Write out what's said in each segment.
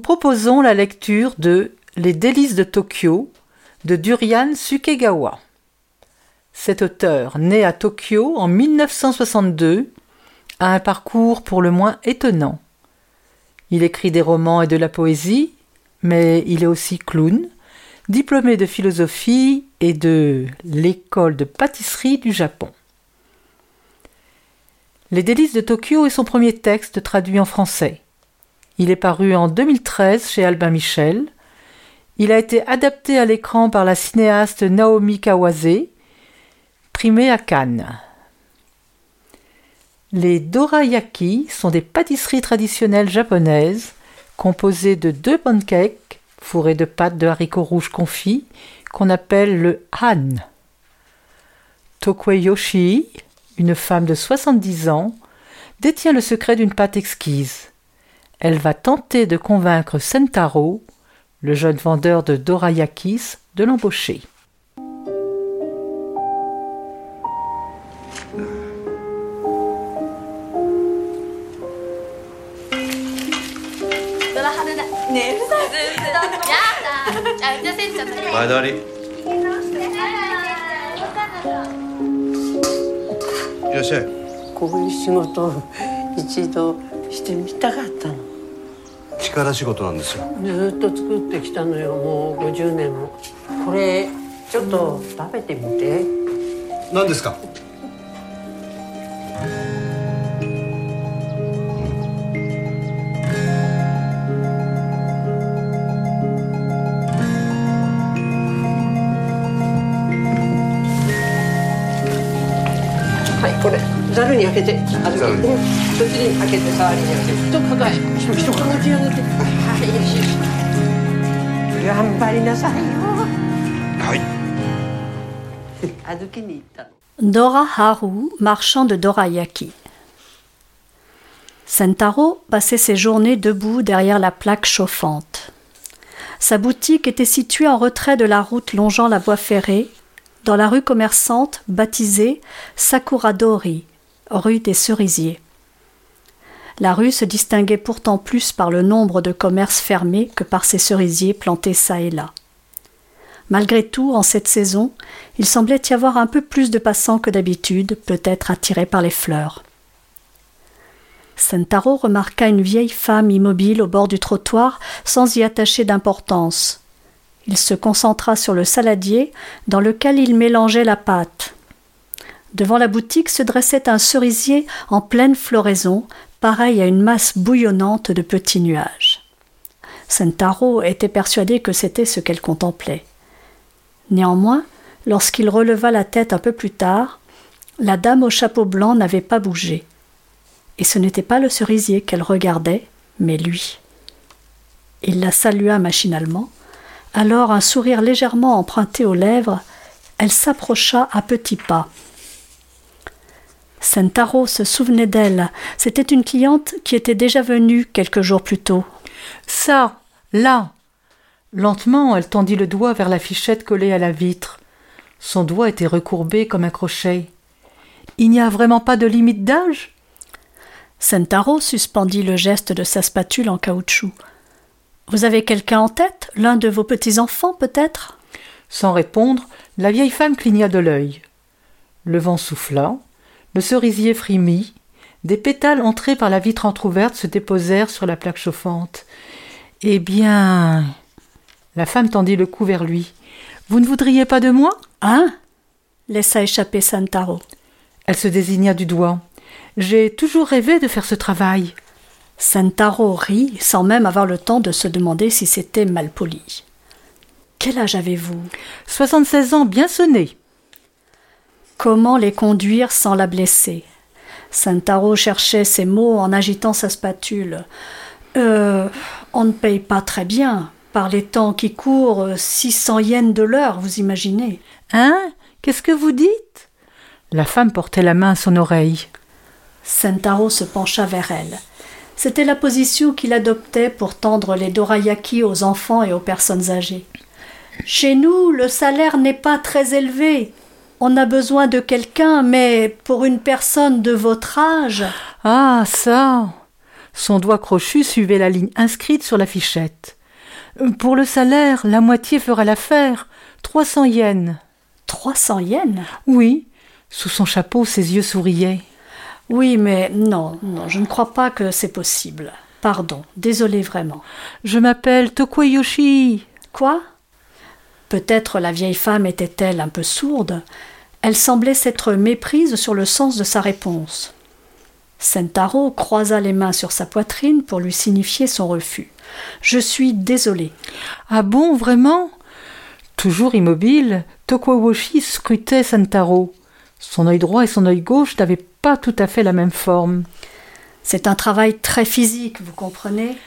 Proposons la lecture de Les délices de Tokyo de Durian Sukegawa. Cet auteur, né à Tokyo en 1962, a un parcours pour le moins étonnant. Il écrit des romans et de la poésie, mais il est aussi clown, diplômé de philosophie et de l'école de pâtisserie du Japon. Les délices de Tokyo est son premier texte traduit en français. Il est paru en 2013 chez Albin Michel. Il a été adapté à l'écran par la cinéaste Naomi Kawase, primé à Cannes. Les dorayaki sont des pâtisseries traditionnelles japonaises composées de deux pancakes fourrés de pâte de haricots rouges confits qu'on appelle le han. Tokweyoshi, une femme de 70 ans, détient le secret d'une pâte exquise. Elle va tenter de convaincre Sentaro, le jeune vendeur de dorayakis, de l'embaucher. してみたかったの。力仕事なんですよ。ずーっと作ってきたのよもう50年も。これちょっと食べてみて。何ですか？に開けてあざるにうんそっちに開けて触りに開けて一かが一一かがき上げてはいよしよし頑張りなさいよはい預けに行ったの Dora Haru, marchand de dorayaki. Sentaro passait ses journées debout derrière la plaque chauffante. Sa boutique était située en retrait de la route longeant la voie ferrée, dans la rue commerçante baptisée Sakuradori, rue des cerisiers. La rue se distinguait pourtant plus par le nombre de commerces fermés que par ses cerisiers plantés çà et là. Malgré tout, en cette saison, il semblait y avoir un peu plus de passants que d'habitude, peut-être attirés par les fleurs. Sentaro remarqua une vieille femme immobile au bord du trottoir sans y attacher d'importance. Il se concentra sur le saladier dans lequel il mélangeait la pâte. Devant la boutique se dressait un cerisier en pleine floraison, pareil à une masse bouillonnante de petits nuages. Sentaro était persuadé que c'était ce qu'elle contemplait. Néanmoins, lorsqu'il releva la tête un peu plus tard, la dame au chapeau blanc n'avait pas bougé. Et ce n'était pas le cerisier qu'elle regardait, mais lui. Il la salua machinalement. Alors, un sourire légèrement emprunté aux lèvres, elle s'approcha à petits pas. Sentaro se souvenait d'elle. C'était une cliente qui était déjà venue quelques jours plus tôt. Ça, là. Lentement, elle tendit le doigt vers la fichette collée à la vitre. Son doigt était recourbé comme un crochet. Il n'y a vraiment pas de limite d'âge? Sentaro suspendit le geste de sa spatule en caoutchouc. Vous avez quelqu'un en tête? L'un de vos petits-enfants, peut-être? Sans répondre, la vieille femme cligna de l'œil. Le vent souffla, le cerisier frémit, Des pétales entrés par la vitre entr'ouverte se déposèrent sur la plaque chauffante. Eh bien. La femme tendit le cou vers lui. Vous ne voudriez pas de moi Hein? laissa échapper Santaro. Elle se désigna du doigt. J'ai toujours rêvé de faire ce travail. Santaro rit sans même avoir le temps de se demander si c'était mal poli. Quel âge avez-vous? Soixante-seize ans bien sonnés. Comment les conduire sans la blesser Santaro cherchait ses mots en agitant sa spatule. Euh, on ne paye pas très bien. Par les temps qui courent, six cents yens de l'heure, vous imaginez. Hein? Qu'est-ce que vous dites? La femme portait la main à son oreille. Sentaro se pencha vers elle. C'était la position qu'il adoptait pour tendre les dorayaki aux enfants et aux personnes âgées. Chez nous, le salaire n'est pas très élevé. On a besoin de quelqu'un, mais pour une personne de votre âge. Ah, ça Son doigt crochu suivait la ligne inscrite sur la fichette. Pour le salaire, la moitié fera l'affaire. Trois cents yens. Trois cents yens? Oui. Sous son chapeau, ses yeux souriaient. Oui, mais non, non, je ne crois pas que c'est possible. Pardon, désolé vraiment. Je m'appelle Tokuyoshi. Quoi? Peut-être la vieille femme était-elle un peu sourde. Elle semblait s'être méprise sur le sens de sa réponse. Sentaro croisa les mains sur sa poitrine pour lui signifier son refus. Je suis désolé. Ah bon, vraiment? Toujours immobile, Tokuyoshi scrutait Sentaro. Son œil droit et son œil gauche n'avaient pas tout à fait la même forme. C'est un travail très physique, vous comprenez?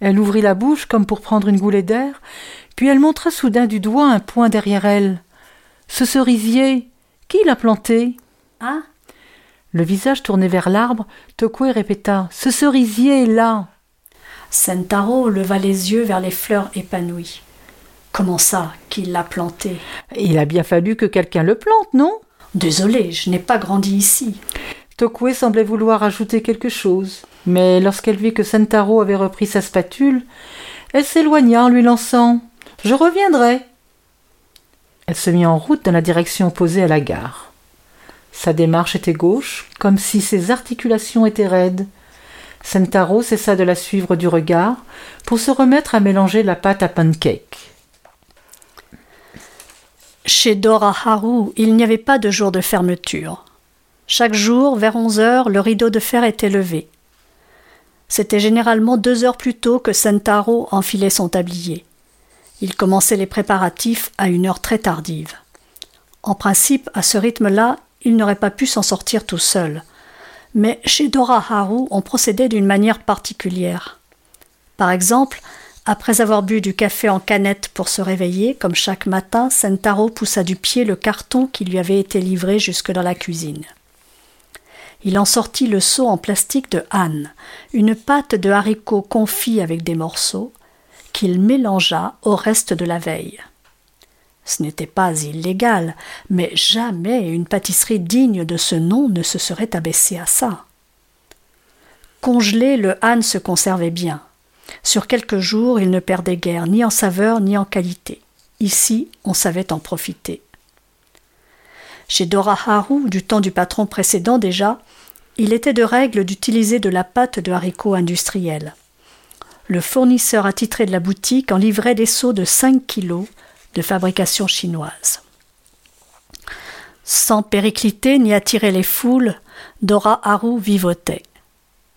Elle ouvrit la bouche comme pour prendre une goulée d'air, puis elle montra soudain du doigt un point derrière elle. Ce cerisier, qui l'a planté? Hein Le visage tourné vers l'arbre, Tokwe répéta Ce cerisier est là. Sentaro leva les yeux vers les fleurs épanouies. Comment ça, qui l'a planté? Il a bien fallu que quelqu'un le plante, non? Désolé, je n'ai pas grandi ici. Tokwe semblait vouloir ajouter quelque chose, mais lorsqu'elle vit que Sentaro avait repris sa spatule, elle s'éloigna en lui lançant Je reviendrai. Elle se mit en route dans la direction opposée à la gare. Sa démarche était gauche, comme si ses articulations étaient raides. Sentaro cessa de la suivre du regard pour se remettre à mélanger la pâte à pancake. Chez Dora Haru, il n'y avait pas de jour de fermeture. Chaque jour, vers onze heures, le rideau de fer était levé. C'était généralement deux heures plus tôt que Sentaro enfilait son tablier. Il commençait les préparatifs à une heure très tardive. En principe, à ce rythme-là, il n'aurait pas pu s'en sortir tout seul. Mais chez Dora Haru, on procédait d'une manière particulière. Par exemple, après avoir bu du café en canette pour se réveiller, comme chaque matin, Sentaro poussa du pied le carton qui lui avait été livré jusque dans la cuisine. Il en sortit le seau en plastique de Anne, une pâte de haricots confits avec des morceaux, qu'il mélangea au reste de la veille. Ce n'était pas illégal, mais jamais une pâtisserie digne de ce nom ne se serait abaissée à ça. Congelé, le Anne se conservait bien. Sur quelques jours, il ne perdait guère ni en saveur ni en qualité. Ici, on savait en profiter. Chez Dora Haru, du temps du patron précédent déjà, il était de règle d'utiliser de la pâte de haricots industriels. Le fournisseur attitré de la boutique en livrait des seaux de 5 kilos de fabrication chinoise. Sans péricliter ni attirer les foules, Dora Haru vivotait.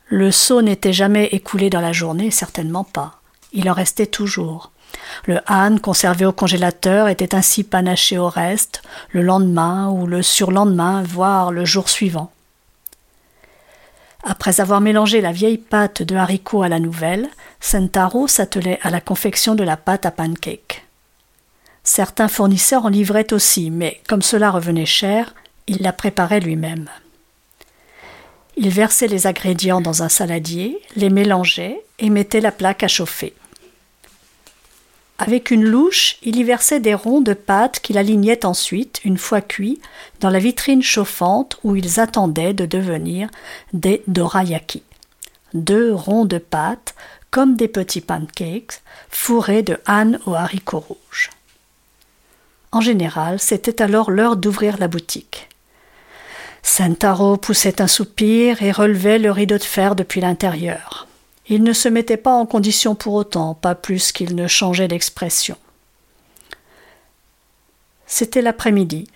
Le seau n'était jamais écoulé dans la journée, certainement pas. Il en restait toujours. Le âne conservé au congélateur était ainsi panaché au reste, le lendemain ou le surlendemain, voire le jour suivant. Après avoir mélangé la vieille pâte de haricots à la nouvelle, Sentaro s'attelait à la confection de la pâte à pancake. Certains fournisseurs en livraient aussi, mais comme cela revenait cher, il la préparait lui-même. Il versait les ingrédients dans un saladier, les mélangeait et mettait la plaque à chauffer. Avec une louche, il y versait des ronds de pâte qu'il alignait ensuite, une fois cuits, dans la vitrine chauffante où ils attendaient de devenir des dorayaki. Deux ronds de pâte, comme des petits pancakes, fourrés de hanne aux haricots rouges. En général, c'était alors l'heure d'ouvrir la boutique. Sentaro poussait un soupir et relevait le rideau de fer depuis l'intérieur. Il ne se mettait pas en condition pour autant, pas plus qu'il ne changeait d'expression. C'était l'après-midi.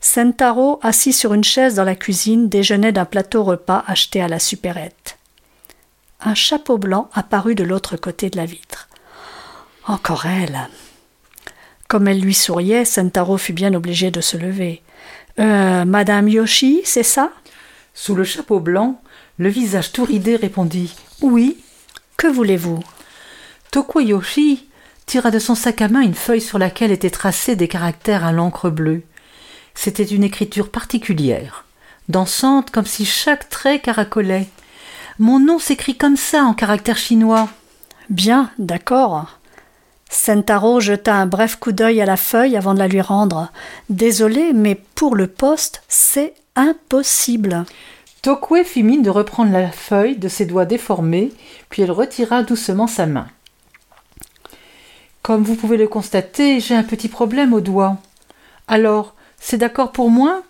Sentaro, assis sur une chaise dans la cuisine, déjeunait d'un plateau repas acheté à la supérette. Un chapeau blanc apparut de l'autre côté de la vitre. Encore elle. Comme elle lui souriait, Sentaro fut bien obligé de se lever. Euh, Madame Yoshi, c'est ça? Sous le chapeau blanc, le visage tout ridé répondit Oui. Que voulez-vous? Toko Yoshi tira de son sac à main une feuille sur laquelle étaient tracés des caractères à l'encre bleue. C'était une écriture particulière, dansante comme si chaque trait caracolait. Mon nom s'écrit comme ça en caractère chinois. Bien, d'accord. Sentaro jeta un bref coup d'œil à la feuille avant de la lui rendre. Désolé, mais pour le poste, c'est impossible. Tokwe fit mine de reprendre la feuille de ses doigts déformés, puis elle retira doucement sa main. Comme vous pouvez le constater, j'ai un petit problème au doigt. Alors, c'est d'accord pour moi?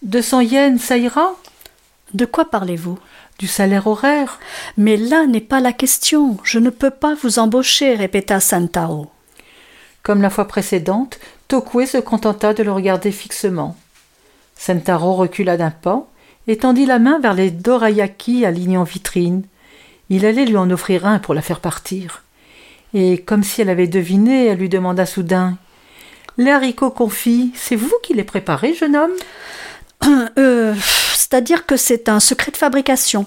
Deux cents yens, ça ira? De quoi parlez-vous? Du salaire horaire. Mais là n'est pas la question. Je ne peux pas vous embaucher, répéta Santaro. Comme la fois précédente, Tokwe se contenta de le regarder fixement. Sentaro recula d'un pas et tendit la main vers les dorayaki alignés en vitrine. Il allait lui en offrir un pour la faire partir. Et comme si elle avait deviné, elle lui demanda soudain Les haricots confits, c'est vous qui les préparez, jeune homme? Euh, C'est-à-dire que c'est un secret de fabrication.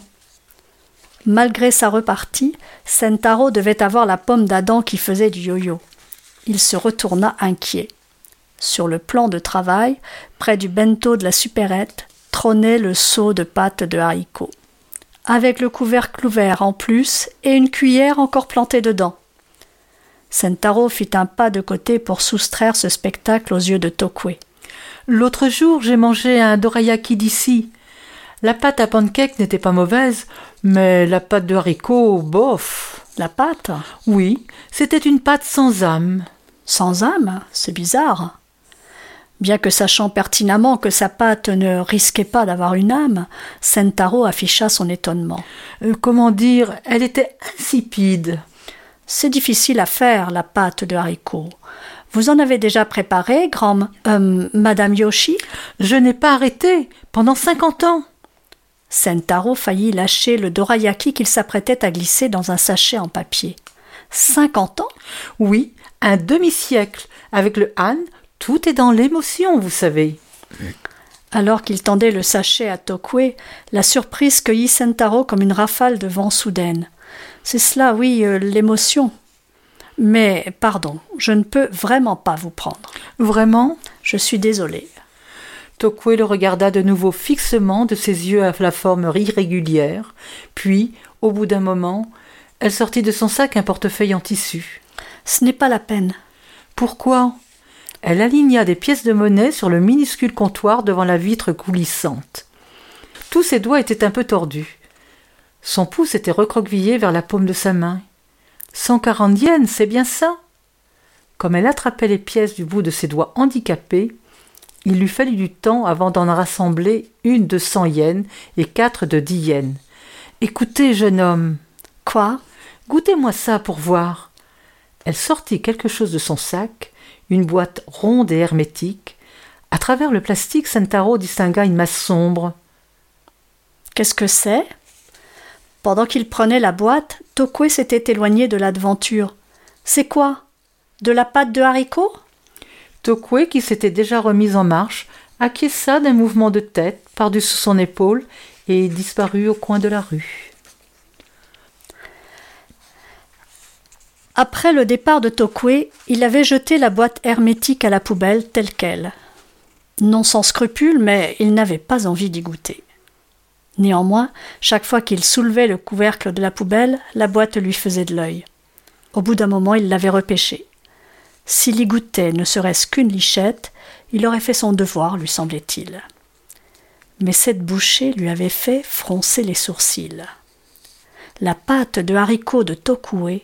Malgré sa repartie, Sentaro devait avoir la pomme d'Adam qui faisait du yo-yo. Il se retourna inquiet. Sur le plan de travail, près du bento de la supérette, trônait le seau de pâte de haricots, avec le couvercle ouvert en plus et une cuillère encore plantée dedans. Sentaro fit un pas de côté pour soustraire ce spectacle aux yeux de Tokwe. L'autre jour, j'ai mangé un dorayaki d'ici. La pâte à pancake n'était pas mauvaise, mais la pâte de haricots, bof. La pâte? Oui, c'était une pâte sans âme. Sans âme? C'est bizarre. Bien que sachant pertinemment que sa pâte ne risquait pas d'avoir une âme, Sentaro afficha son étonnement. Euh, comment dire Elle était insipide. C'est difficile à faire, la pâte de haricots. Vous en avez déjà préparé, grand euh, Madame Yoshi? Je n'ai pas arrêté pendant cinquante ans. Sentaro faillit lâcher le dorayaki qu'il s'apprêtait à glisser dans un sachet en papier. Cinquante ans? Oui, un demi-siècle. Avec le Han, tout est dans l'émotion, vous savez. Alors qu'il tendait le sachet à Tokwe, la surprise cueillit Sentaro comme une rafale de vent soudaine. C'est cela, oui, euh, l'émotion. Mais, pardon, je ne peux vraiment pas vous prendre. Vraiment? Je suis désolée. Tokwe le regarda de nouveau fixement de ses yeux à la forme irrégulière, puis, au bout d'un moment, elle sortit de son sac un portefeuille en tissu. Ce n'est pas la peine. Pourquoi? Elle aligna des pièces de monnaie sur le minuscule comptoir devant la vitre coulissante. Tous ses doigts étaient un peu tordus. Son pouce était recroquevillé vers la paume de sa main. Cent quarante yens, c'est bien ça? Comme elle attrapait les pièces du bout de ses doigts handicapés, il lui fallut du temps avant d'en rassembler une de cent yens et quatre de dix yens. Écoutez, jeune homme. Quoi? Goûtez-moi ça pour voir. Elle sortit quelque chose de son sac, une boîte ronde et hermétique. À travers le plastique, Sentaro distingua une masse sombre. Qu'est-ce que c'est? Pendant qu'il prenait la boîte, Tokwe s'était éloigné de l'aventure. C'est quoi? De la pâte de haricot Tokwe, qui s'était déjà remise en marche, acquiesça d'un mouvement de tête par-dessus son épaule et disparut au coin de la rue. Après le départ de Tokwe, il avait jeté la boîte hermétique à la poubelle telle qu'elle. Non sans scrupule, mais il n'avait pas envie d'y goûter. Néanmoins, chaque fois qu'il soulevait le couvercle de la poubelle, la boîte lui faisait de l'œil. Au bout d'un moment, il l'avait repêchée. S'il y goûtait ne serait-ce qu'une lichette, il aurait fait son devoir, lui semblait-il. Mais cette bouchée lui avait fait froncer les sourcils. La pâte de haricot de Tokue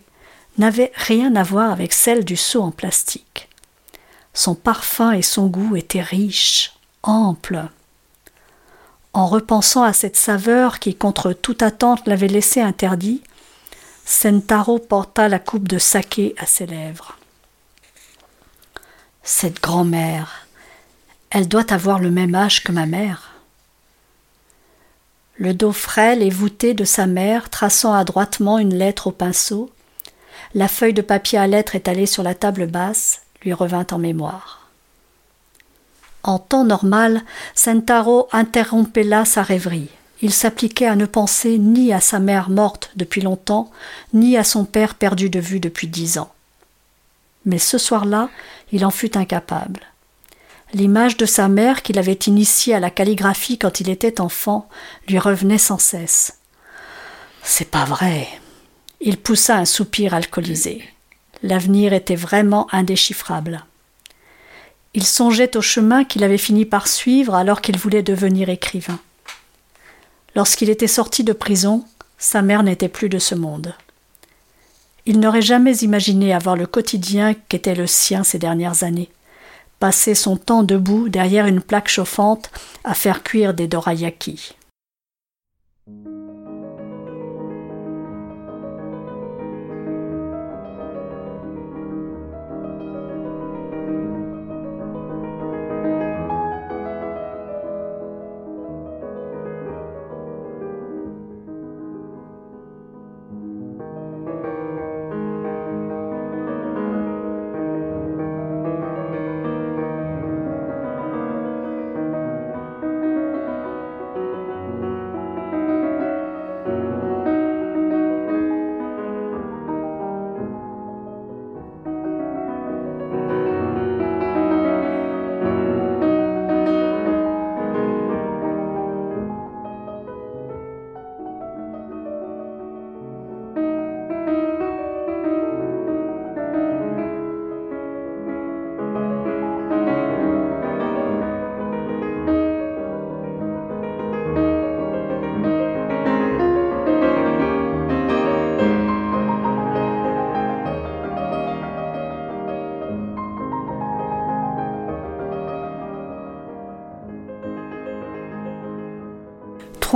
n'avait rien à voir avec celle du seau en plastique. Son parfum et son goût étaient riches, amples. En repensant à cette saveur qui, contre toute attente, l'avait laissé interdit, Sentaro porta la coupe de saké à ses lèvres. Cette grand-mère, elle doit avoir le même âge que ma mère. Le dos frêle et voûté de sa mère, traçant adroitement une lettre au pinceau, la feuille de papier à lettres étalée sur la table basse lui revint en mémoire. En temps normal, Sentaro interrompait là sa rêverie. Il s'appliquait à ne penser ni à sa mère morte depuis longtemps, ni à son père perdu de vue depuis dix ans. Mais ce soir-là, il en fut incapable. L'image de sa mère, qu'il avait initiée à la calligraphie quand il était enfant, lui revenait sans cesse. C'est pas vrai. Il poussa un soupir alcoolisé. L'avenir était vraiment indéchiffrable. Il songeait au chemin qu'il avait fini par suivre alors qu'il voulait devenir écrivain. Lorsqu'il était sorti de prison, sa mère n'était plus de ce monde. Il n'aurait jamais imaginé avoir le quotidien qu'était le sien ces dernières années. Passer son temps debout derrière une plaque chauffante à faire cuire des dorayaki.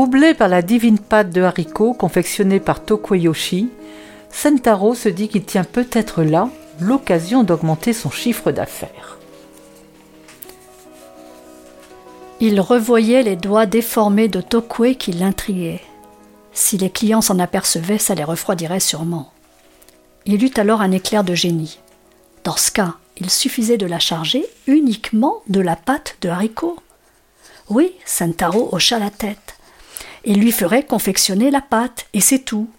Troublé par la divine pâte de haricots confectionnée par Tokuyoshi, Sentaro se dit qu'il tient peut-être là l'occasion d'augmenter son chiffre d'affaires. Il revoyait les doigts déformés de Tokue qui l'intriguaient. Si les clients s'en apercevaient, ça les refroidirait sûrement. Il eut alors un éclair de génie. Dans ce cas, il suffisait de la charger uniquement de la pâte de haricots. Oui, Sentaro hocha la tête et lui ferait confectionner la pâte, et c'est tout.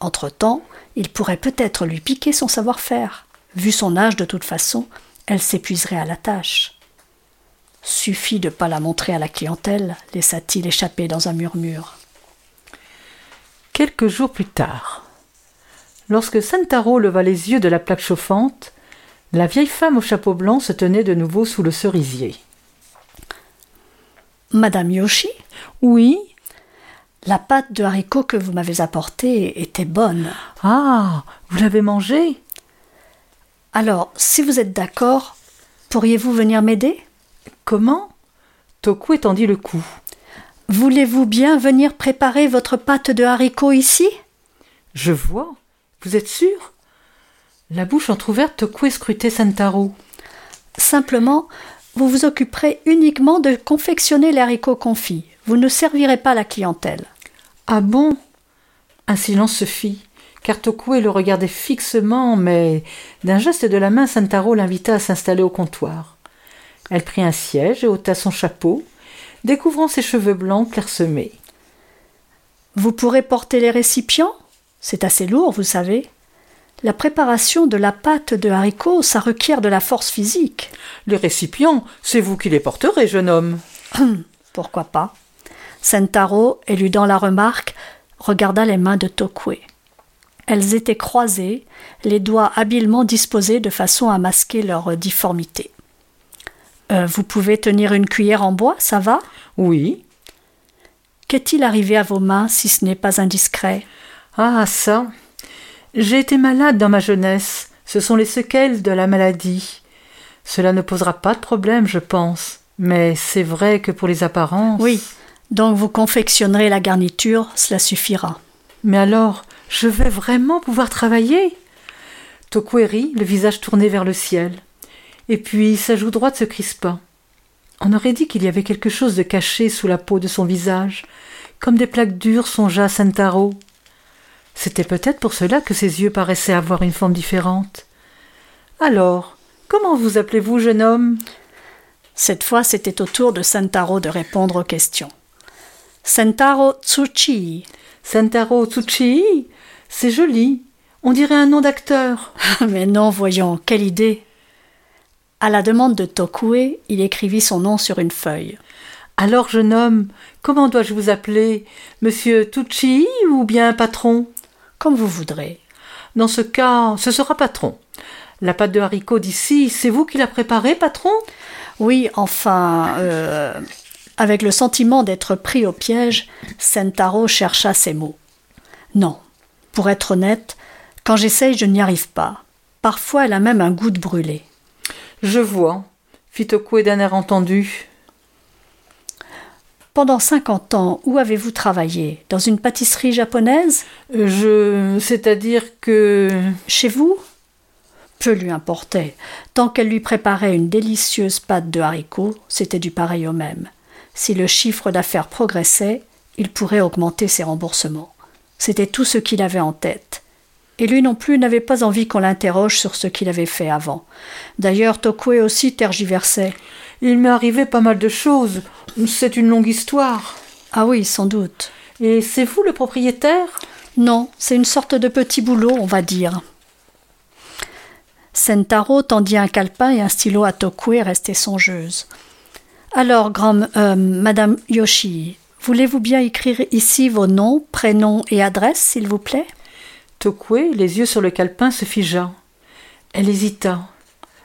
Entre-temps, il pourrait peut-être lui piquer son savoir-faire. Vu son âge, de toute façon, elle s'épuiserait à la tâche. Suffit de pas la montrer à la clientèle, laissa-t-il échapper dans un murmure. Quelques jours plus tard, lorsque Santaro leva les yeux de la plaque chauffante, la vieille femme au chapeau blanc se tenait de nouveau sous le cerisier. Madame Yoshi? Oui, la pâte de haricots que vous m'avez apportée était bonne. Ah, vous l'avez mangée? Alors, si vous êtes d'accord, pourriez-vous venir m'aider? Comment? Toku étendit le cou. Voulez-vous bien venir préparer votre pâte de haricots ici? Je vois. Vous êtes sûr? La bouche entr'ouverte, Toku scrutait Santaro. Simplement, vous vous occuperez uniquement de confectionner les haricots confits. Vous ne servirez pas la clientèle. Ah bon? Un silence se fit, car Tokue le regardait fixement, mais d'un geste de la main, Santaro l'invita à s'installer au comptoir. Elle prit un siège et ôta son chapeau, découvrant ses cheveux blancs clairsemés. Vous pourrez porter les récipients? C'est assez lourd, vous savez. La préparation de la pâte de haricots, ça requiert de la force physique. Les récipients, c'est vous qui les porterez, jeune homme. Pourquoi pas? Sentaro, éludant la remarque, regarda les mains de Tokue. Elles étaient croisées, les doigts habilement disposés de façon à masquer leur difformité. Euh, vous pouvez tenir une cuillère en bois, ça va? Oui. Qu'est-il arrivé à vos mains si ce n'est pas indiscret? Ah, ça. J'ai été malade dans ma jeunesse. Ce sont les séquelles de la maladie. Cela ne posera pas de problème, je pense. Mais c'est vrai que pour les apparences. Oui, Donc vous confectionnerez la garniture, cela suffira. Mais alors, je vais vraiment pouvoir travailler? Tokue rit, le visage tourné vers le ciel. Et puis sa joue droite se crispa. On aurait dit qu'il y avait quelque chose de caché sous la peau de son visage, comme des plaques dures, songea Sentaro. C'était peut-être pour cela que ses yeux paraissaient avoir une forme différente. Alors, comment vous appelez-vous, jeune homme? Cette fois, c'était au tour de Sentaro de répondre aux questions. Sentaro Tsuchi. Sentaro Tsuchi C'est joli. On dirait un nom d'acteur. Mais non, voyons, quelle idée. À la demande de Tokue, il écrivit son nom sur une feuille. Alors, jeune homme, comment dois-je vous appeler? Monsieur Tucci ou bien patron? Comme vous voudrez. Dans ce cas, ce sera patron. La pâte de haricot d'ici, c'est vous qui la préparée, patron? Oui, enfin, euh, avec le sentiment d'être pris au piège, Sentaro chercha ses mots. Non, pour être honnête, quand j'essaye, je n'y arrive pas. Parfois, elle a même un goût de brûlé. Je vois, fit Okue d'un air entendu. Pendant cinquante ans, où avez-vous travaillé? Dans une pâtisserie japonaise? Je. c'est-à-dire que. Chez vous? Peu lui importait. Tant qu'elle lui préparait une délicieuse pâte de haricots, c'était du pareil au même. Si le chiffre d'affaires progressait, il pourrait augmenter ses remboursements. C'était tout ce qu'il avait en tête. Et lui non plus n'avait pas envie qu'on l'interroge sur ce qu'il avait fait avant. D'ailleurs, Tokue aussi tergiversait. Il m'est arrivé pas mal de choses. C'est une longue histoire. Ah oui, sans doute. Et c'est vous le propriétaire? Non, c'est une sorte de petit boulot, on va dire. Sentaro tendit un calepin et un stylo à Tokue, restée songeuse. Alors, grand, euh, Madame Yoshi, voulez-vous bien écrire ici vos noms, prénoms et adresses, s'il vous plaît? Tokue, les yeux sur le calepin, se figea. Elle hésita.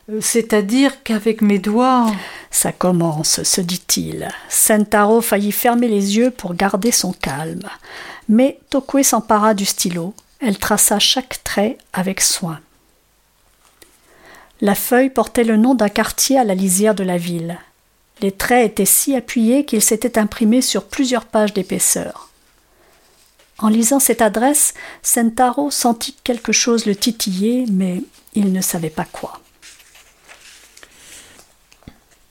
Euh, c'est-à-dire qu'avec mes doigts. Ça commence, se dit-il. Sentaro faillit fermer les yeux pour garder son calme. Mais Tokue s'empara du stylo. Elle traça chaque trait avec soin. La feuille portait le nom d'un quartier à la lisière de la ville. Les traits étaient si appuyés qu'ils s'étaient imprimés sur plusieurs pages d'épaisseur. En lisant cette adresse, Sentaro sentit quelque chose le titiller, mais il ne savait pas quoi.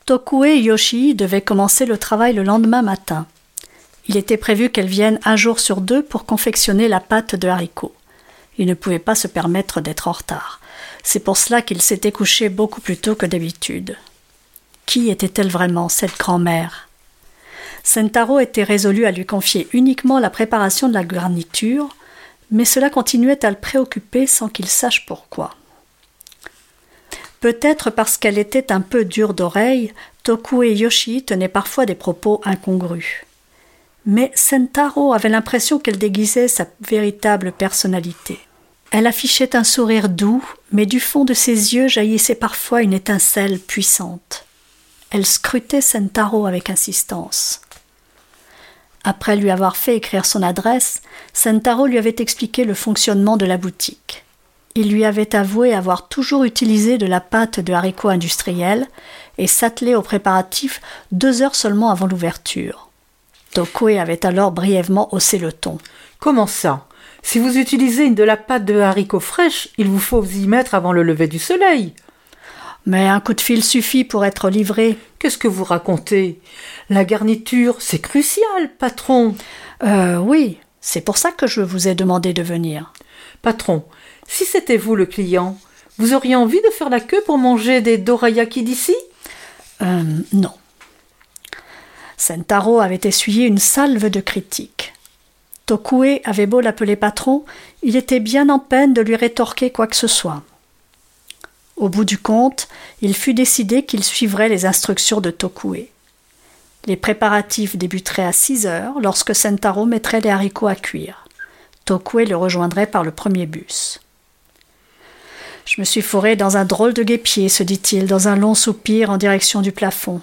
Tokue Yoshi devait commencer le travail le lendemain matin. Il était prévu qu'elle vienne un jour sur deux pour confectionner la pâte de haricots. Il ne pouvait pas se permettre d'être en retard. C'est pour cela qu'il s'était couché beaucoup plus tôt que d'habitude. Qui était-elle vraiment, cette grand-mère? Sentaro était résolu à lui confier uniquement la préparation de la garniture, mais cela continuait à le préoccuper sans qu'il sache pourquoi. Peut-être parce qu'elle était un peu dure d'oreille, Toku et Yoshi tenaient parfois des propos incongrus. Mais Sentaro avait l'impression qu'elle déguisait sa véritable personnalité. Elle affichait un sourire doux, mais du fond de ses yeux jaillissait parfois une étincelle puissante. Elle scrutait Sentaro avec insistance. Après lui avoir fait écrire son adresse, Sentaro lui avait expliqué le fonctionnement de la boutique. Il lui avait avoué avoir toujours utilisé de la pâte de haricots industriels et s'attelé aux préparatifs deux heures seulement avant l'ouverture. Tokue avait alors brièvement haussé le ton. Comment ça? Si vous utilisez de la pâte de haricots fraîche, il vous faut y mettre avant le lever du soleil. Mais un coup de fil suffit pour être livré. Qu'est-ce que vous racontez? La garniture, c'est crucial, patron. Euh, oui, c'est pour ça que je vous ai demandé de venir. Patron, si c'était vous le client, vous auriez envie de faire la queue pour manger des dorayaki d'ici? Euh, non. Sentaro avait essuyé une salve de critiques. Tokue avait beau l'appeler patron, il était bien en peine de lui rétorquer quoi que ce soit. Au bout du compte, il fut décidé qu'il suivrait les instructions de Tokue. Les préparatifs débuteraient à six heures lorsque Sentaro mettrait les haricots à cuire. Tokue le rejoindrait par le premier bus. Je me suis fourré dans un drôle de guépier, se dit-il, dans un long soupir en direction du plafond.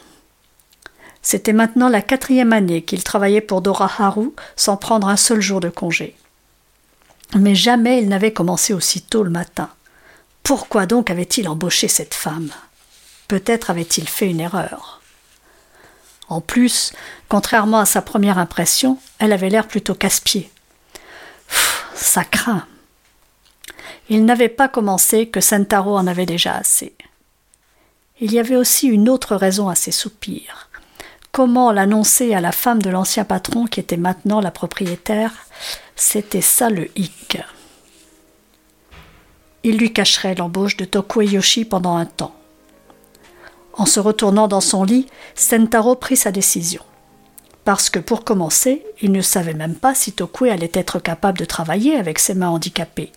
C'était maintenant la quatrième année qu'il travaillait pour Dora Haru sans prendre un seul jour de congé. Mais jamais il n'avait commencé aussi tôt le matin. Pourquoi donc avait-il embauché cette femme? Peut-être avait-il fait une erreur. En plus, contrairement à sa première impression, elle avait l'air plutôt casse-pied. Ça craint. Il n'avait pas commencé que Sentaro en avait déjà assez. Il y avait aussi une autre raison à ses soupirs. Comment l'annoncer à la femme de l'ancien patron qui était maintenant la propriétaire? C'était ça le hic. Il lui cacherait l'embauche de Tokue Yoshi pendant un temps. En se retournant dans son lit, Sentaro prit sa décision. Parce que pour commencer, il ne savait même pas si Tokue allait être capable de travailler avec ses mains handicapées.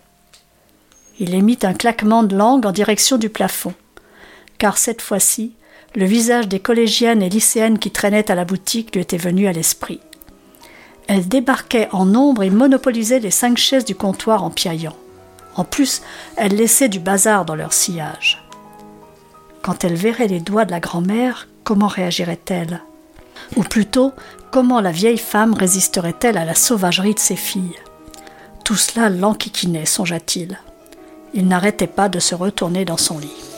Il émit un claquement de langue en direction du plafond, car cette fois-ci, le visage des collégiennes et lycéennes qui traînaient à la boutique lui était venu à l'esprit. Elles débarquaient en nombre et monopolisaient les cinq chaises du comptoir en piaillant. En plus, elles laissaient du bazar dans leur sillage. Quand elle verrait les doigts de la grand-mère, comment réagirait-elle? Ou plutôt, comment la vieille femme résisterait-elle à la sauvagerie de ses filles? Tout cela l'enquiquinait, songea-t-il. Il, Il n'arrêtait pas de se retourner dans son lit.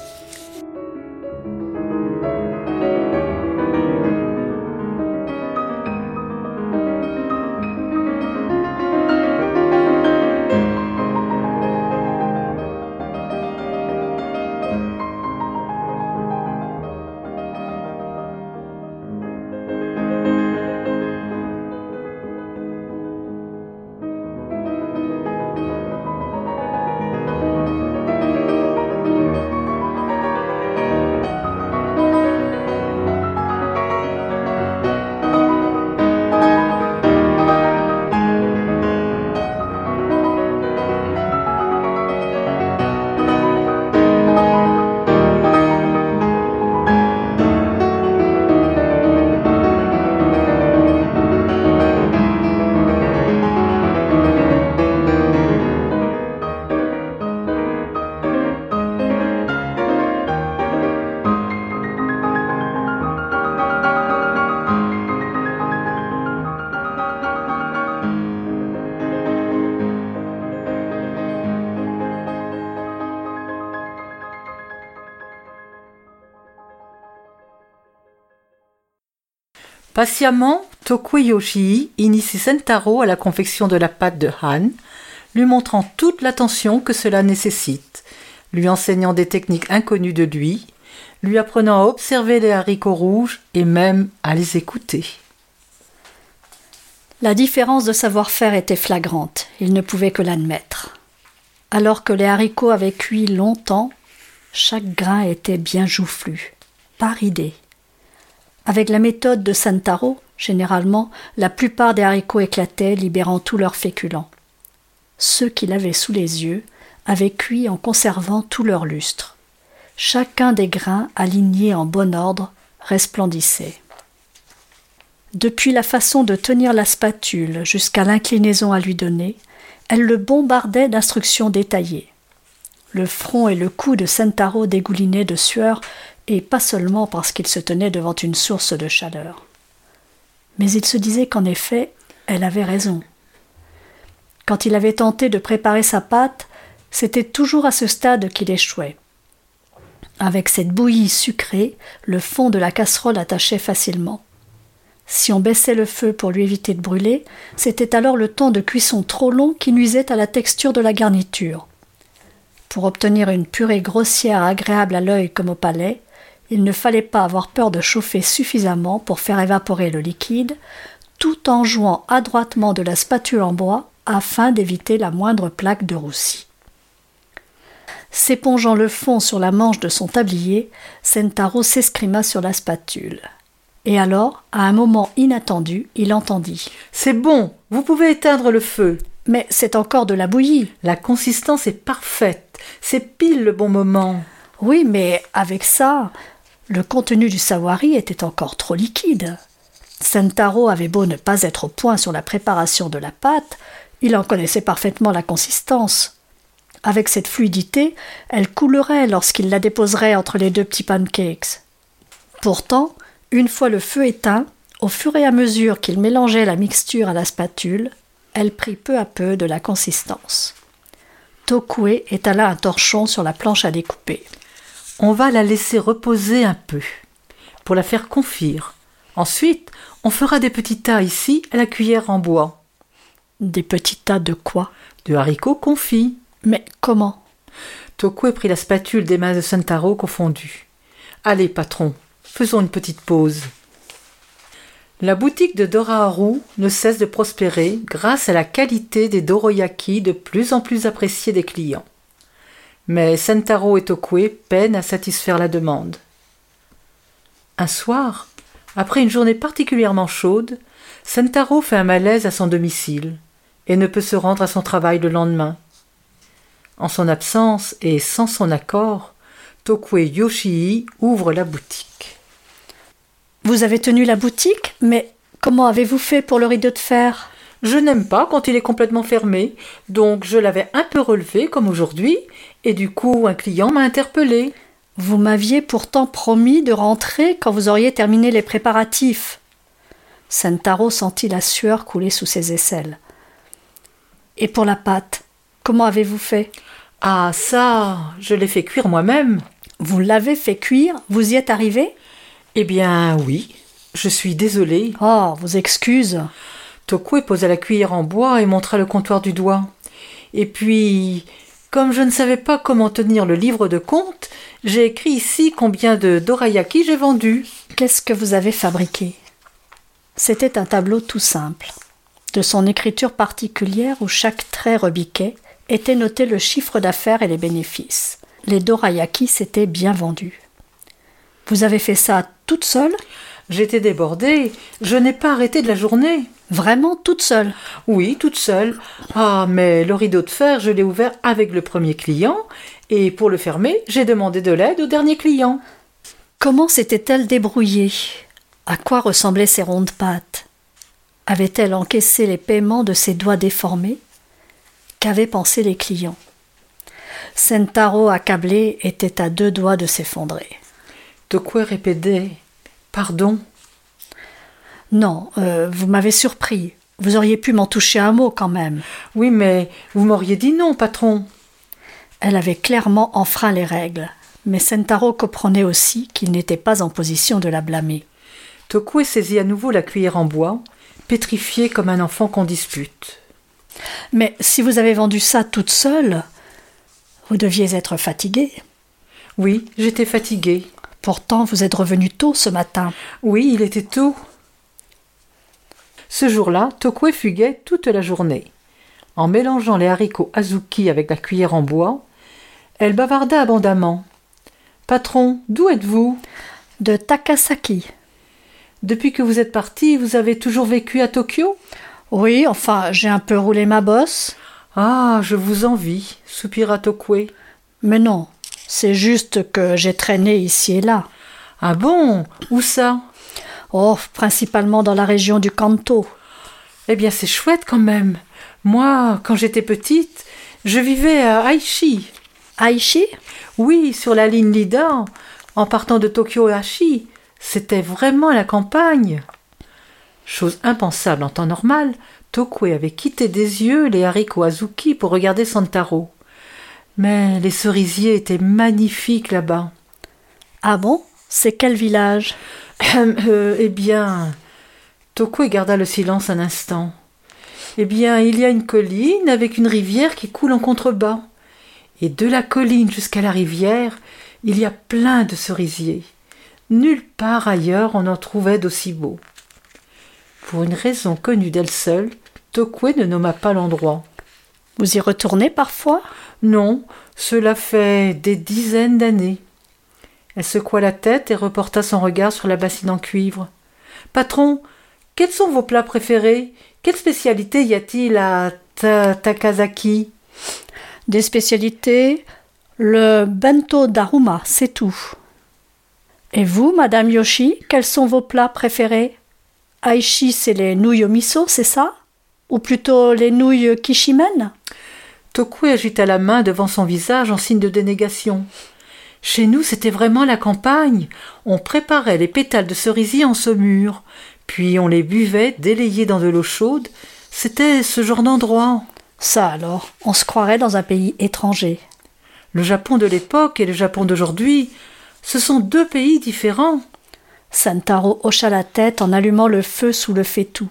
Patiemment, Tokuyoshi initie Sentaro à la confection de la pâte de Han, lui montrant toute l'attention que cela nécessite, lui enseignant des techniques inconnues de lui, lui apprenant à observer les haricots rouges et même à les écouter. La différence de savoir-faire était flagrante, il ne pouvait que l'admettre. Alors que les haricots avaient cuit longtemps, chaque grain était bien joufflu, pas ridé. Avec la méthode de Santaro, généralement, la plupart des haricots éclataient, libérant tous leurs féculents. Ceux qu'il avait sous les yeux avaient cuit en conservant tout leur lustre. Chacun des grains, alignés en bon ordre, resplendissait. Depuis la façon de tenir la spatule jusqu'à l'inclinaison à lui donner, elle le bombardait d'instructions détaillées. Le front et le cou de Sentaro dégoulinaient de sueur et pas seulement parce qu'il se tenait devant une source de chaleur. Mais il se disait qu'en effet, elle avait raison. Quand il avait tenté de préparer sa pâte, c'était toujours à ce stade qu'il échouait. Avec cette bouillie sucrée, le fond de la casserole attachait facilement. Si on baissait le feu pour lui éviter de brûler, c'était alors le temps de cuisson trop long qui nuisait à la texture de la garniture. Pour obtenir une purée grossière agréable à l'œil comme au palais, il ne fallait pas avoir peur de chauffer suffisamment pour faire évaporer le liquide, tout en jouant adroitement de la spatule en bois afin d'éviter la moindre plaque de roussi. S'épongeant le fond sur la manche de son tablier, Sentaro s'escrima sur la spatule. Et alors, à un moment inattendu, il entendit. C'est bon, vous pouvez éteindre le feu. Mais c'est encore de la bouillie. La consistance est parfaite. C'est pile le bon moment. Oui, mais avec ça, le contenu du sawari était encore trop liquide. Sentaro avait beau ne pas être au point sur la préparation de la pâte, il en connaissait parfaitement la consistance. Avec cette fluidité, elle coulerait lorsqu'il la déposerait entre les deux petits pancakes. Pourtant, une fois le feu éteint, au fur et à mesure qu'il mélangeait la mixture à la spatule, elle prit peu à peu de la consistance. Tokue étala un torchon sur la planche à découper. On va la laisser reposer un peu, pour la faire confire. Ensuite, on fera des petits tas ici à la cuillère en bois. Des petits tas de quoi? De haricots confits. Mais comment? Tokwe prit la spatule des mains de Sentaro confondues. Allez, patron, faisons une petite pause. La boutique de Doraharu ne cesse de prospérer grâce à la qualité des doroyaki de plus en plus appréciés des clients. Mais Sentaro et Tokwe peinent à satisfaire la demande. Un soir, après une journée particulièrement chaude, Sentaro fait un malaise à son domicile et ne peut se rendre à son travail le lendemain. En son absence et sans son accord, Tokwe Yoshii ouvre la boutique. Vous avez tenu la boutique, mais comment avez-vous fait pour le rideau de fer? Je n'aime pas quand il est complètement fermé, donc je l'avais un peu relevé comme aujourd'hui, et du coup un client m'a interpellé. Vous m'aviez pourtant promis de rentrer quand vous auriez terminé les préparatifs. Sentaro sentit la sueur couler sous ses aisselles. Et pour la pâte, comment avez-vous fait? Ah, ça, je l'ai fait cuire moi-même. Vous l'avez fait cuire? Vous y êtes arrivé? Eh bien, oui. Je suis désolée. Oh, vos excuses. Tokwe posa la cuillère en bois et montra le comptoir du doigt. Et puis, comme je ne savais pas comment tenir le livre de compte, j'ai écrit ici combien de dorayaki j'ai vendu. Qu'est-ce que vous avez fabriqué? C'était un tableau tout simple. De son écriture particulière où chaque trait rebiquait, était noté le chiffre d'affaires et les bénéfices. Les dorayaki s'étaient bien vendus. Vous avez fait ça toute seule? J'étais débordée. Je n'ai pas arrêté de la journée. Vraiment toute seule? Oui, toute seule. Ah, mais le rideau de fer, je l'ai ouvert avec le premier client, et pour le fermer, j'ai demandé de l'aide au dernier client. Comment s'était-elle débrouillée? À quoi ressemblaient ces rondes pattes? Avait-elle encaissé les paiements de ses doigts déformés? Qu'avaient pensé les clients? Sentaro, accablé, était à deux doigts de s'effondrer. Tokwe répétait Pardon? Non, euh, vous m'avez surpris. Vous auriez pu m'en toucher un mot quand même. Oui, mais vous m'auriez dit non, patron. Elle avait clairement enfreint les règles, mais Sentaro comprenait aussi qu'il n'était pas en position de la blâmer. Tokwe saisit à nouveau la cuillère en bois, pétrifié comme un enfant qu'on dispute. Mais si vous avez vendu ça toute seule, vous deviez être fatiguée. Oui, j'étais fatiguée. Pourtant, vous êtes revenu tôt ce matin. Oui, il était tôt. Ce jour-là, Tokwe fuguait toute la journée. En mélangeant les haricots azuki avec la cuillère en bois, elle bavarda abondamment. Patron, d'où êtes-vous? De Takasaki. Depuis que vous êtes parti, vous avez toujours vécu à Tokyo? Oui, enfin, j'ai un peu roulé ma bosse. Ah, je vous envie, soupira Tokwe. Mais non, c'est juste que j'ai traîné ici et là. Ah bon? Où ça? Oh, principalement dans la région du Kanto. Eh bien, c'est chouette quand même. Moi, quand j'étais petite, je vivais à Aichi. Aichi? Oui, sur la ligne Lida, en partant de Tokyo à Aichi. C'était vraiment la campagne. Chose impensable en temps normal, Tokwe avait quitté des yeux les haricots azuki pour regarder Santaro. Mais les cerisiers étaient magnifiques là-bas. Ah bon? C'est quel village? Euh, Eh bien. Tokwe garda le silence un instant. Eh bien, il y a une colline avec une rivière qui coule en contrebas. Et de la colline jusqu'à la rivière, il y a plein de cerisiers. Nulle part ailleurs on en trouvait d'aussi beaux. Pour une raison connue d'elle seule, Tokwe ne nomma pas l'endroit. Vous y retournez parfois? Non, cela fait des dizaines d'années. Elle secoua la tête et reporta son regard sur la bassine en cuivre. Patron, quels sont vos plats préférés? Quelle spécialité y a-t-il à Takazaki? Des spécialités Le bento d'Aruma, c'est tout. Et vous, Madame Yoshi, quels sont vos plats préférés? Aishi, c'est les nouilles au miso, c'est ça? Ou plutôt les nouilles kishimen Tokwe agita la main devant son visage en signe de dénégation. Chez nous, c'était vraiment la campagne. On préparait les pétales de cerisier en saumure, puis on les buvait délayés dans de l'eau chaude. C'était ce genre d'endroit. Ça alors, on se croirait dans un pays étranger. Le Japon de l'époque et le Japon d'aujourd'hui, ce sont deux pays différents. Sentaro hocha la tête en allumant le feu sous le fétou.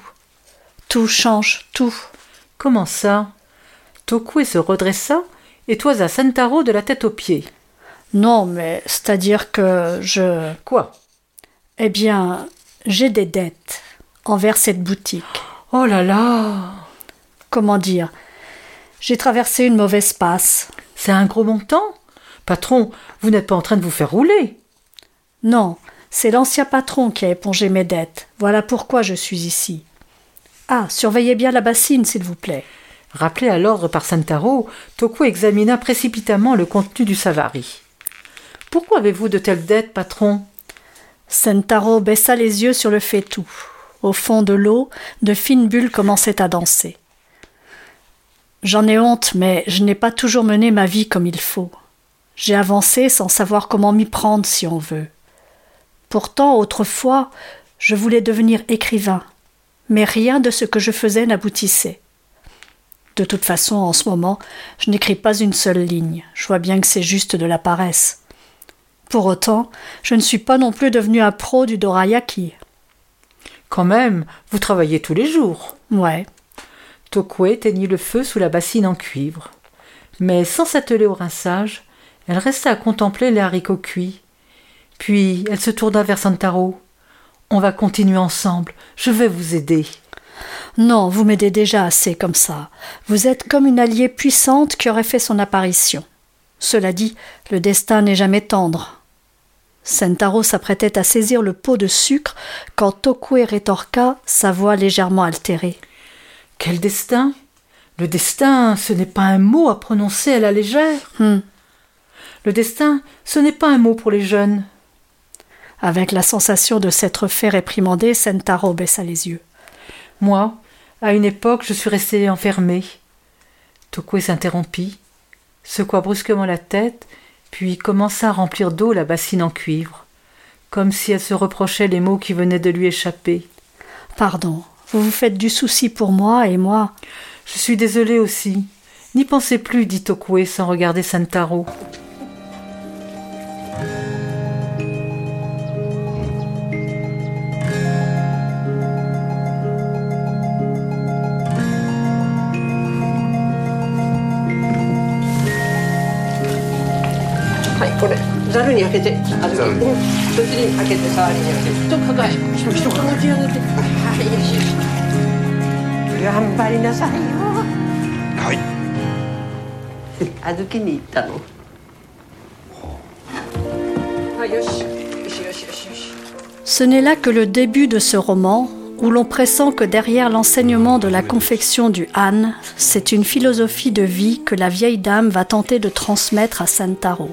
Tout change, tout. Comment ça? Tokue se redressa et toisa Sentaro de la tête aux pieds. Non, mais c'est-à-dire que je. Quoi? Eh bien, j'ai des dettes envers cette boutique. Oh là là Comment dire? J'ai traversé une mauvaise passe. C'est un gros montant? Patron, vous n'êtes pas en train de vous faire rouler Non, c'est l'ancien patron qui a épongé mes dettes. Voilà pourquoi je suis ici. Ah, surveillez bien la bassine, s'il vous plaît. Rappelé à l'ordre par Santaro, Toku examina précipitamment le contenu du Savary. Pourquoi avez-vous de telles dettes, patron? Sentaro baissa les yeux sur le fétou. Au fond de l'eau, de fines bulles commençaient à danser. J'en ai honte, mais je n'ai pas toujours mené ma vie comme il faut. J'ai avancé sans savoir comment m'y prendre si on veut. Pourtant, autrefois, je voulais devenir écrivain, mais rien de ce que je faisais n'aboutissait. De toute façon, en ce moment, je n'écris pas une seule ligne. Je vois bien que c'est juste de la paresse. Pour autant, je ne suis pas non plus devenu un pro du dorayaki. Quand même, vous travaillez tous les jours. Ouais. Tokue éteignit le feu sous la bassine en cuivre. Mais sans s'atteler au rinçage, elle resta à contempler les haricots cuits. Puis elle se tourna vers Santaro. On va continuer ensemble. Je vais vous aider. Non, vous m'aidez déjà assez comme ça. Vous êtes comme une alliée puissante qui aurait fait son apparition. Cela dit, le destin n'est jamais tendre. Sentaro s'apprêtait à saisir le pot de sucre quand Tokue rétorqua, sa voix légèrement altérée. Quel destin Le destin, ce n'est pas un mot à prononcer à la légère. Hmm. Le destin, ce n'est pas un mot pour les jeunes. Avec la sensation de s'être fait réprimander, Sentaro baissa les yeux. Moi, à une époque, je suis resté enfermé. Tokue s'interrompit, secoua brusquement la tête puis commença à remplir d'eau la bassine en cuivre, comme si elle se reprochait les mots qui venaient de lui échapper. Pardon, vous vous faites du souci pour moi et moi. Je suis désolée aussi. N'y pensez plus, dit Tokue sans regarder Santaro. これざるに開けてあずきうんそっちに開けて触りに開けてと抱えひとひとか持ち上げてはいよしよし頑張りなさいよはいあずきに行ったのはいよしよしよしよしよし Ce n'est là que le début de ce roman, où l'on pressent que derrière l'enseignement de la confection du Han, c'est une philosophie de vie que la vieille dame va tenter de transmettre à Santaro.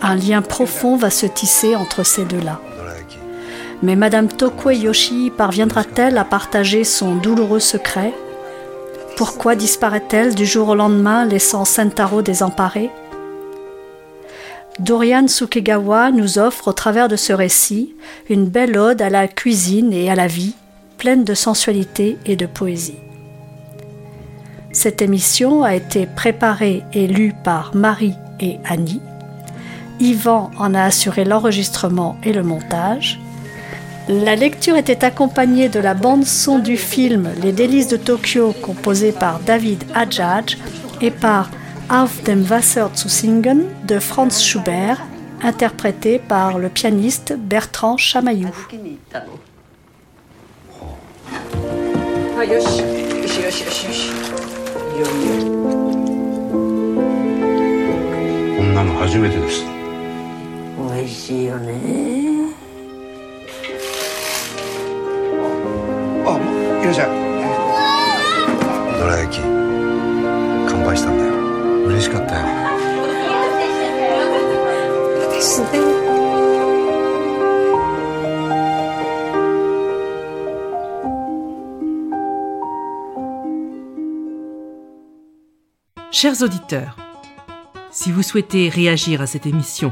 Un lien profond va se tisser entre ces deux-là. Mais Madame Tokue Yoshi parviendra-t-elle à partager son douloureux secret? Pourquoi disparaît-elle du jour au lendemain, laissant Sentaro désemparé? Dorian Sukegawa nous offre au travers de ce récit une belle ode à la cuisine et à la vie, pleine de sensualité et de poésie. Cette émission a été préparée et lue par Marie et Annie. Yvan en a assuré l'enregistrement et le montage. La lecture était accompagnée de la bande-son du film Les délices de Tokyo, composée par David Adjadj et par Auf dem Wasser zu singen de Franz Schubert, interprété par le pianiste Bertrand Chamaillou. はいよしよしよしよしよしいよいよこんなの初めてです美味しいよねあいらっしゃいどら焼き乾杯したんだよ嬉しかったよですね Chers auditeurs, si vous souhaitez réagir à cette émission,